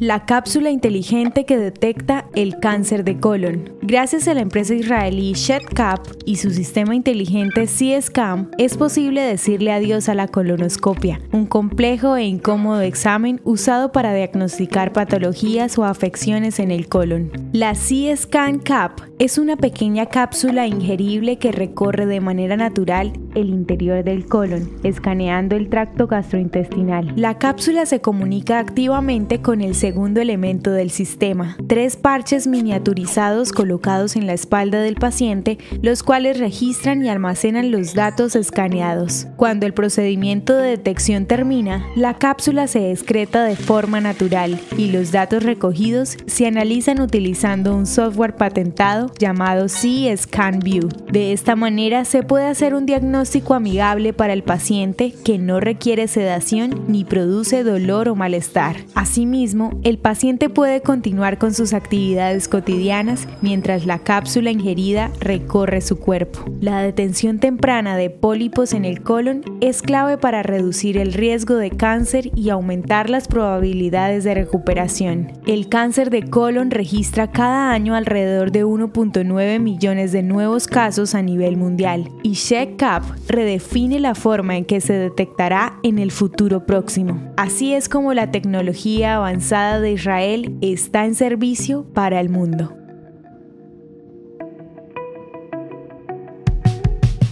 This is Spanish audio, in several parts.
la cápsula inteligente que detecta el cáncer de colon. Gracias a la empresa israelí ShedCap y su sistema inteligente CSCAM, es posible decirle adiós a la colonoscopia, un complejo e incómodo examen usado para diagnosticar patologías o afecciones en el colon. La CSCAM Cap es una pequeña cápsula ingerible que recorre de manera natural el interior del colon, escaneando el tracto gastrointestinal. La cápsula se comunica activamente con el segundo elemento del sistema, tres parches miniaturizados colocados en la espalda del paciente, los cuales registran y almacenan los datos escaneados. Cuando el procedimiento de detección termina, la cápsula se excreta de forma natural y los datos recogidos se analizan utilizando un software patentado llamado C-Scan View. De esta manera se puede hacer un diagnóstico amigable para el paciente que no requiere sedación ni produce dolor o malestar. Asimismo, el paciente puede continuar con sus actividades cotidianas mientras la cápsula ingerida recorre su cuerpo. La detención temprana de pólipos en el colon es clave para reducir el riesgo de cáncer y aumentar las probabilidades de recuperación. El cáncer de colon registra cada año alrededor de 1.9 millones de nuevos casos a nivel mundial y SheckCap redefine la forma en que se detectará en el futuro próximo. Así es como la tecnología avanzada de Israel está en servicio para el mundo.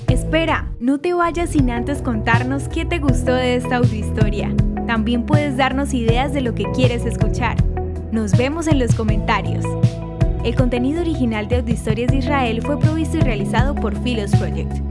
Espera, no te vayas sin antes contarnos qué te gustó de esta audiohistoria. También puedes darnos ideas de lo que quieres escuchar. Nos vemos en los comentarios. El contenido original de Audiohistorias de Israel fue provisto y realizado por Philos Project.